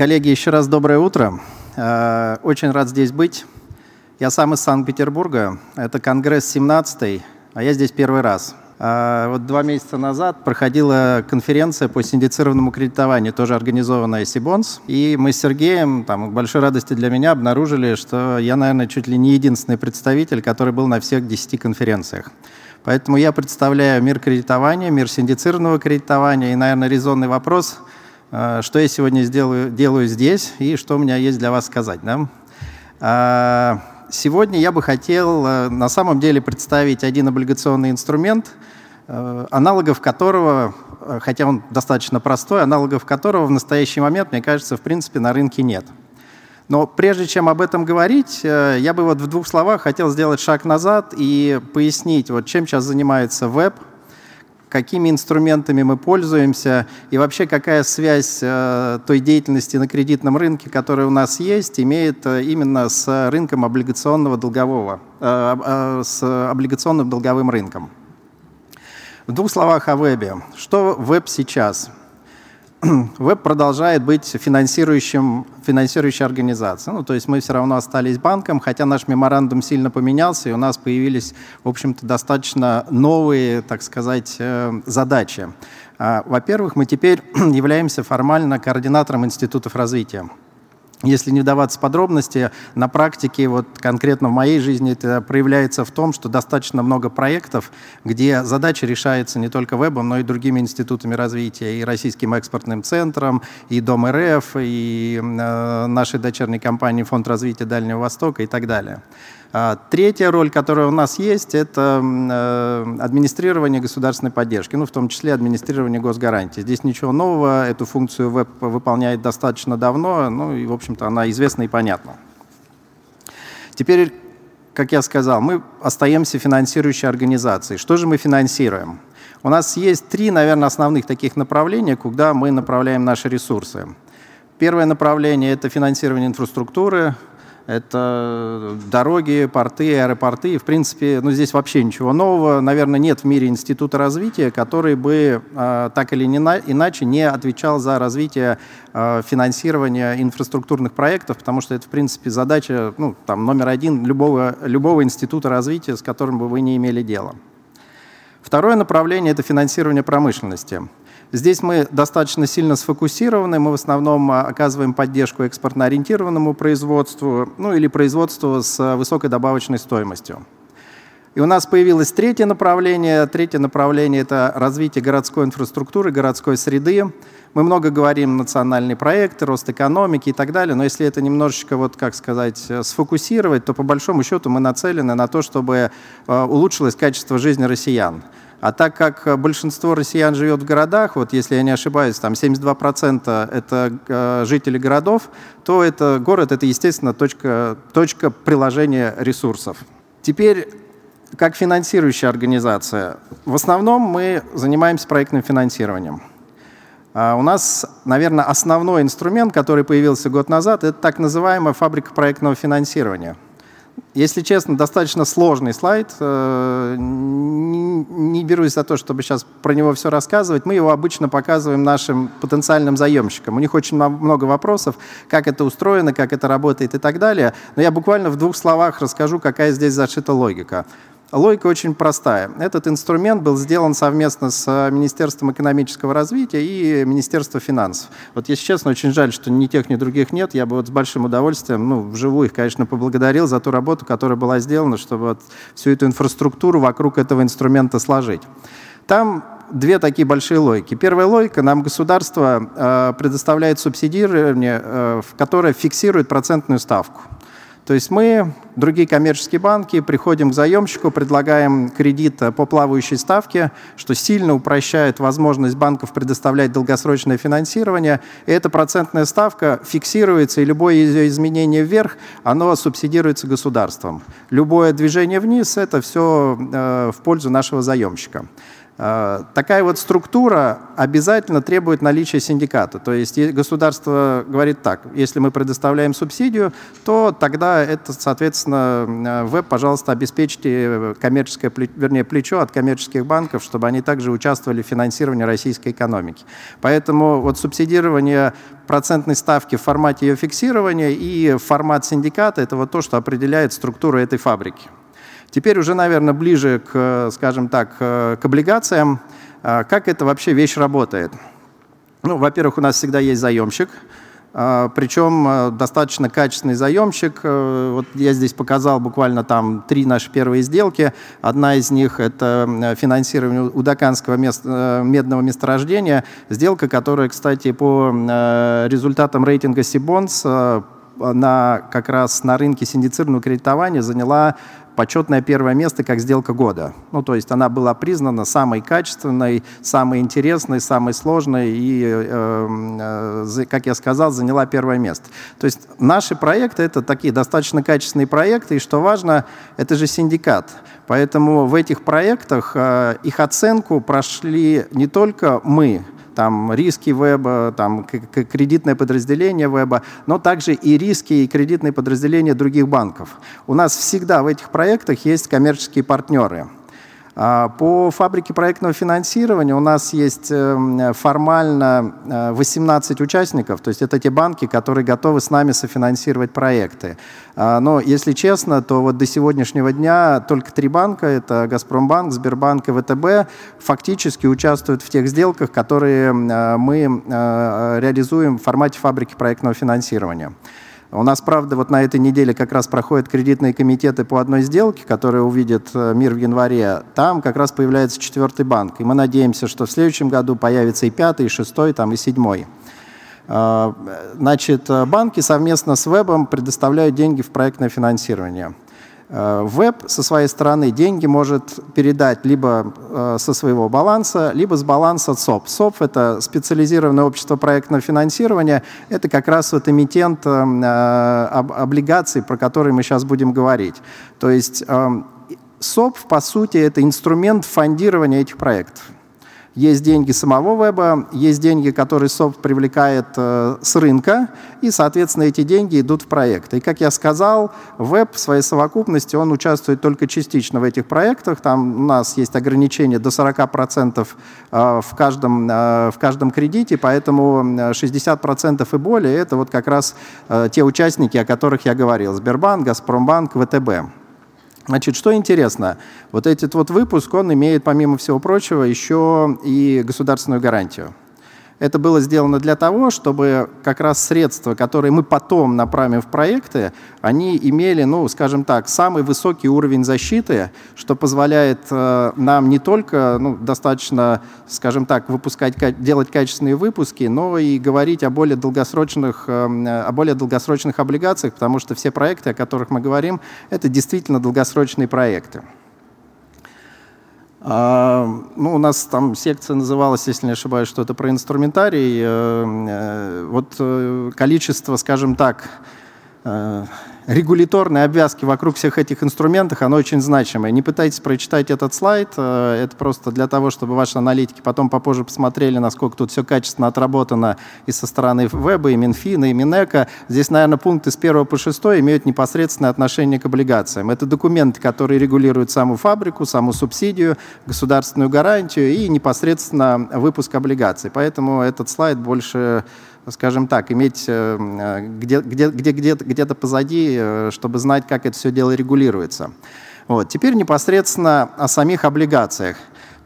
Коллеги, еще раз доброе утро. Э, очень рад здесь быть. Я сам из Санкт-Петербурга. Это Конгресс 17 а я здесь первый раз. Э, вот два месяца назад проходила конференция по синдицированному кредитованию, тоже организованная Сибонс. И мы с Сергеем, там, к большой радости для меня, обнаружили, что я, наверное, чуть ли не единственный представитель, который был на всех 10 конференциях. Поэтому я представляю мир кредитования, мир синдицированного кредитования. И, наверное, резонный вопрос – что я сегодня сделаю, делаю здесь и что у меня есть для вас сказать. Да? А, сегодня я бы хотел э, на самом деле представить один облигационный инструмент, э, аналогов которого, э, хотя он достаточно простой, аналогов которого в настоящий момент, мне кажется, в принципе на рынке нет. Но прежде чем об этом говорить, я бы вот в двух словах хотел сделать шаг назад и пояснить, вот чем сейчас занимается веб – какими инструментами мы пользуемся и вообще какая связь э, той деятельности на кредитном рынке, которая у нас есть, имеет э, именно с рынком облигационного долгового, э, с облигационным долговым рынком. В двух словах о вебе. Что веб сейчас? веб продолжает быть финансирующим, финансирующей организацией. Ну, то есть мы все равно остались банком, хотя наш меморандум сильно поменялся, и у нас появились, в общем-то, достаточно новые, так сказать, э, задачи. А, во-первых, мы теперь являемся формально координатором институтов развития. Если не вдаваться в подробности, на практике, вот конкретно в моей жизни это проявляется в том, что достаточно много проектов, где задача решается не только вебом, но и другими институтами развития, и Российским экспортным центром, и Дом РФ, и э, нашей дочерней компанией Фонд развития Дальнего Востока и так далее. А, третья роль, которая у нас есть, это э, администрирование государственной поддержки, ну, в том числе администрирование госгарантий. Здесь ничего нового, эту функцию веб выполняет достаточно давно, ну и, в общем-то, она известна и понятна. Теперь, как я сказал, мы остаемся финансирующей организацией. Что же мы финансируем? У нас есть три, наверное, основных таких направления, куда мы направляем наши ресурсы. Первое направление – это финансирование инфраструктуры, это дороги, порты, аэропорты. В принципе, ну, здесь вообще ничего нового. Наверное, нет в мире института развития, который бы э, так или иначе не отвечал за развитие э, финансирования инфраструктурных проектов, потому что это, в принципе, задача ну, там, номер один любого, любого института развития, с которым бы вы не имели дела. Второе направление – это финансирование промышленности. Здесь мы достаточно сильно сфокусированы, мы в основном а, оказываем поддержку экспортно-ориентированному производству, ну или производству с высокой добавочной стоимостью. И у нас появилось третье направление. Третье направление – это развитие городской инфраструктуры, городской среды. Мы много говорим национальные проекты, рост экономики и так далее, но если это немножечко, вот, как сказать, сфокусировать, то по большому счету мы нацелены на то, чтобы а, улучшилось качество жизни россиян. А так как э, большинство россиян живет в городах, вот если я не ошибаюсь, там 72% это э, жители городов, то это город это, естественно, точка, точка приложения ресурсов. Теперь, как финансирующая организация, в основном мы занимаемся проектным финансированием. А у нас, наверное, основной инструмент, который появился год назад, это так называемая фабрика проектного финансирования – если честно, достаточно сложный слайд. Э, не берусь за то, чтобы сейчас про него все рассказывать. Мы его обычно показываем нашим потенциальным заемщикам. У них очень много вопросов, как это устроено, как это работает и так далее. Но я буквально в двух словах расскажу, какая здесь зашита логика. Логика очень простая. Этот инструмент был сделан совместно с э, Министерством экономического развития и Министерством финансов. Вот, если честно, очень жаль, что ни тех, ни других нет. Я бы вот с большим удовольствием, ну, вживую их, конечно, поблагодарил за ту работу, которая была сделана, чтобы вот всю эту инфраструктуру вокруг этого инструмента сложить. Там две такие большие логики. Первая логика, нам государство э, предоставляет субсидирование, э, которое фиксирует процентную ставку. То есть мы, другие коммерческие банки, приходим к заемщику, предлагаем кредит по плавающей ставке, что сильно упрощает возможность банков предоставлять долгосрочное финансирование. И эта процентная ставка фиксируется, и любое ее изменение вверх, оно субсидируется государством. Любое движение вниз – это все э, в пользу нашего заемщика. Э, такая вот структура обязательно требует наличия синдиката. То есть государство говорит так, если мы предоставляем субсидию, то тогда это, соответственно, э, веб, пожалуйста, обеспечьте коммерческое, вернее, плечо от коммерческих банков, чтобы они также участвовали в финансировании российской экономики. Поэтому вот субсидирование процентной ставки в формате ее фиксирования и формат синдиката – это вот то, что определяет структуру этой фабрики. Теперь уже, наверное, ближе к, скажем так, к облигациям. А, как эта вообще вещь работает? Ну, во-первых, у нас всегда есть заемщик, а, причем а, достаточно качественный заемщик. Вот я здесь показал буквально там три наши первые сделки. Одна из них – это финансирование Удаканского мест, медного месторождения. Сделка, которая, кстати, по результатам рейтинга Сибонс на, как раз на рынке синдицированного кредитования заняла почетное первое место как сделка года. Ну, то есть она была признана самой качественной, самой интересной, самой сложной и, э, э, как я сказал, заняла первое место. То есть наши проекты — это такие достаточно качественные проекты, и что важно, это же синдикат. Поэтому в этих проектах э, их оценку прошли не только мы, там риски веба, там кредитное подразделение веба, но также и риски и кредитные подразделения других банков. У нас всегда в этих проектах есть коммерческие партнеры. А, по фабрике проектного финансирования у нас есть эм, формально 18 э, участников, то есть это те банки, которые готовы с нами софинансировать проекты. А, но, если честно, то вот до сегодняшнего дня только три банка, это «Газпромбанк», «Сбербанк» и «ВТБ», фактически участвуют в тех сделках, которые э, мы э, реализуем в формате фабрики проектного финансирования. У нас, правда, вот на этой неделе как раз проходят кредитные комитеты по одной сделке, которая увидит э, мир в январе. Там как раз появляется четвертый банк. И мы надеемся, что в следующем году появится и пятый, и шестой, там, и седьмой. А, значит, э, банки совместно с вебом предоставляют деньги в проектное финансирование. Э, веб со своей стороны деньги может передать либо э, со своего баланса, либо с баланса СОП. СОП – это специализированное общество проектного финансирования. Это как раз вот эмитент э, облигаций, про которые мы сейчас будем говорить. То есть СОП, по сути, это инструмент фондирования этих проектов. Есть деньги самого веба, есть деньги, которые софт привлекает э, с рынка, и, соответственно, эти деньги идут в проект. И, как я сказал, веб в своей совокупности, он участвует только частично в этих проектах. Там у нас есть ограничение до 40% э, в каждом, э, в каждом кредите, поэтому 60% и более – это вот как раз те участники, о которых я говорил. Сбербанк, Газпромбанк, ВТБ. Значит, что интересно, вот этот вот выпуск, он имеет, помимо всего прочего, еще и государственную гарантию. Это было сделано для того, чтобы как раз средства, которые мы потом направим в проекты, они имели, ну, скажем так, самый высокий уровень защиты, что позволяет э, нам не только ну, достаточно, скажем так, выпускать, делать качественные выпуски, но и говорить о более долгосрочных, э, о более долгосрочных облигациях, потому что все проекты, о которых мы говорим, это действительно долгосрочные проекты. А, ну, у нас там секция называлась, если не ошибаюсь, что это про инструментарий. Э, э, вот э, количество, скажем так, регуляторные обвязки вокруг всех этих инструментов, оно очень значимое. Не пытайтесь прочитать этот слайд, э, это просто для того, чтобы ваши аналитики потом попозже посмотрели, насколько тут все качественно отработано и со стороны веба, и Минфина, и Минэка. Здесь, наверное, пункты с 1 по 6 имеют непосредственное отношение к облигациям. Это документы, которые регулируют саму фабрику, саму субсидию, государственную гарантию и непосредственно выпуск облигаций. Поэтому этот слайд больше скажем так, иметь э, где, где, где, где, где-то позади, э, чтобы знать, как это все дело регулируется. Вот. Теперь непосредственно о самих облигациях.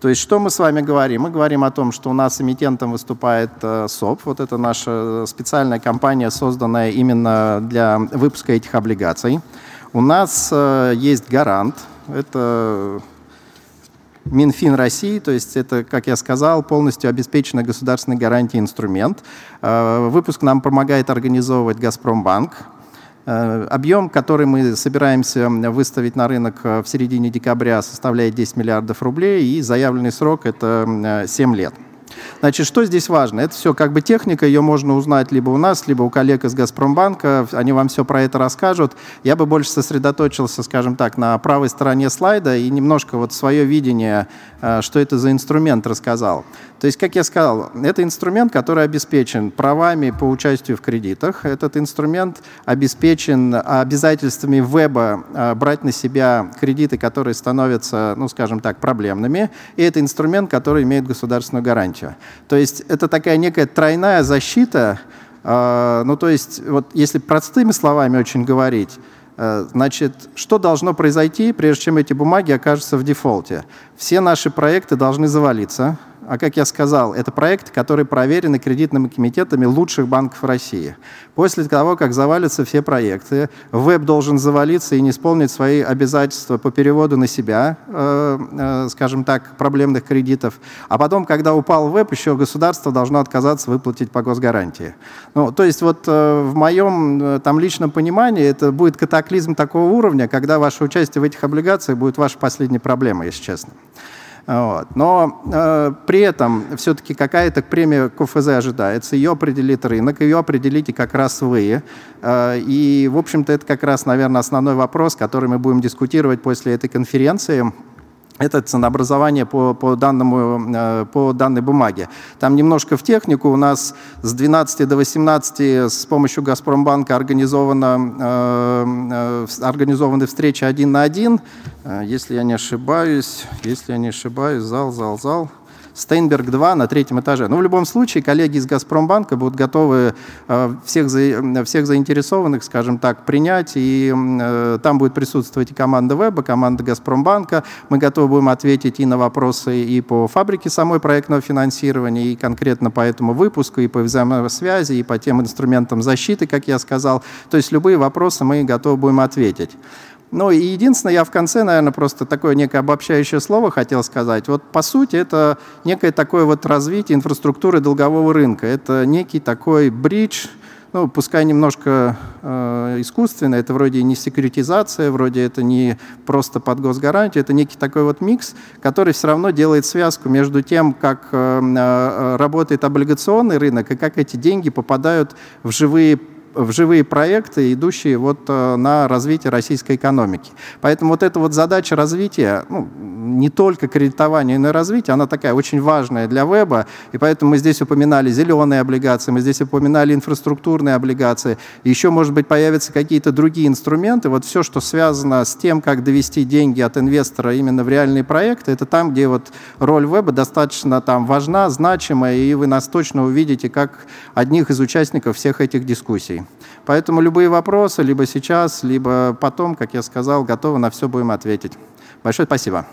То есть что мы с вами говорим? Мы говорим о том, что у нас эмитентом выступает э, СОП. Вот это наша специальная компания, созданная именно для выпуска этих облигаций. У нас есть гарант. Это Минфин России, то есть это, как я сказал, полностью обеспеченный государственной гарантией инструмент. Э, выпуск нам помогает организовывать «Газпромбанк». Э, объем, который мы собираемся выставить на рынок э, в середине декабря, составляет 10 миллиардов рублей, и заявленный срок – это 7 лет. Значит, что здесь важно? Это все как бы техника, ее можно узнать либо у нас, либо у коллег из «Газпромбанка», они вам все про это расскажут. Я бы больше сосредоточился, скажем так, на правой стороне слайда и немножко вот свое видение, э, что это за инструмент рассказал. То есть, как я сказал, это инструмент, который обеспечен правами по участию в кредитах. Этот инструмент обеспечен обязательствами веба э, брать на себя кредиты, которые становятся, ну, скажем так, проблемными. И это инструмент, который имеет государственную гарантию. То есть это такая некая тройная защита. Э, ну, то есть, вот если простыми словами очень говорить, э, Значит, что должно произойти, прежде чем эти бумаги окажутся в дефолте? Все наши проекты должны завалиться, а как я сказал, это проекты, которые проверены кредитными комитетами лучших банков России. После того, как завалятся все проекты, веб должен завалиться и не исполнить свои обязательства по переводу на себя, э, э, скажем так, проблемных кредитов. А потом, когда упал веб, еще государство должно отказаться выплатить по госгарантии. Ну, то есть вот э, в моем э, там личном понимании это будет катаклизм такого уровня, когда ваше участие в этих облигациях будет вашей последней проблемой, если честно. Вот. Но э, при этом все-таки какая-то премия КФЗ ожидается, ее определит рынок, ее определите как раз вы. Э, и, в общем-то, это как раз, наверное, основной вопрос, который мы будем дискутировать после этой конференции это ценообразование по, по, данному, э, по данной бумаге. Там немножко в технику. У нас с 12 до 18 с помощью «Газпромбанка» организована, э, э, организованы встречи один на один. Если я не ошибаюсь, если я не ошибаюсь, зал, зал, зал. Стейнберг 2 на третьем этаже. Но в любом случае коллеги из «Газпромбанка» будут готовы э, всех, всех заинтересованных, скажем так, принять. И э, там будет присутствовать и команда Веба, команда «Газпромбанка». Мы готовы будем ответить и на вопросы и по фабрике самой проектного финансирования, и конкретно по этому выпуску, и по взаимосвязи, и по тем инструментам защиты, как я сказал. То есть любые вопросы мы готовы будем ответить. Ну и единственное, я в конце, наверное, просто такое некое обобщающее слово хотел сказать. Вот по сути это некое такое вот развитие инфраструктуры долгового рынка. Это некий такой бридж, ну, пускай немножко э, искусственно, это вроде не секретизация, вроде это не просто под госгарантию, это некий такой вот микс, который все равно делает связку между тем, как э, э, работает облигационный рынок и как эти деньги попадают в живые в живые проекты, идущие вот э, на развитие российской экономики. Поэтому вот эта вот задача развития, ну, не только кредитования, но и развития, она такая очень важная для веба, и поэтому мы здесь упоминали зеленые облигации, мы здесь упоминали инфраструктурные облигации, еще, может быть, появятся какие-то другие инструменты. Вот все, что связано с тем, как довести деньги от инвестора именно в реальные проекты, это там, где вот роль веба достаточно там важна, значимая, и вы нас точно увидите как одних из участников всех этих дискуссий. Поэтому любые вопросы, либо сейчас, либо потом, как я сказал, готовы на все будем ответить. Большое спасибо.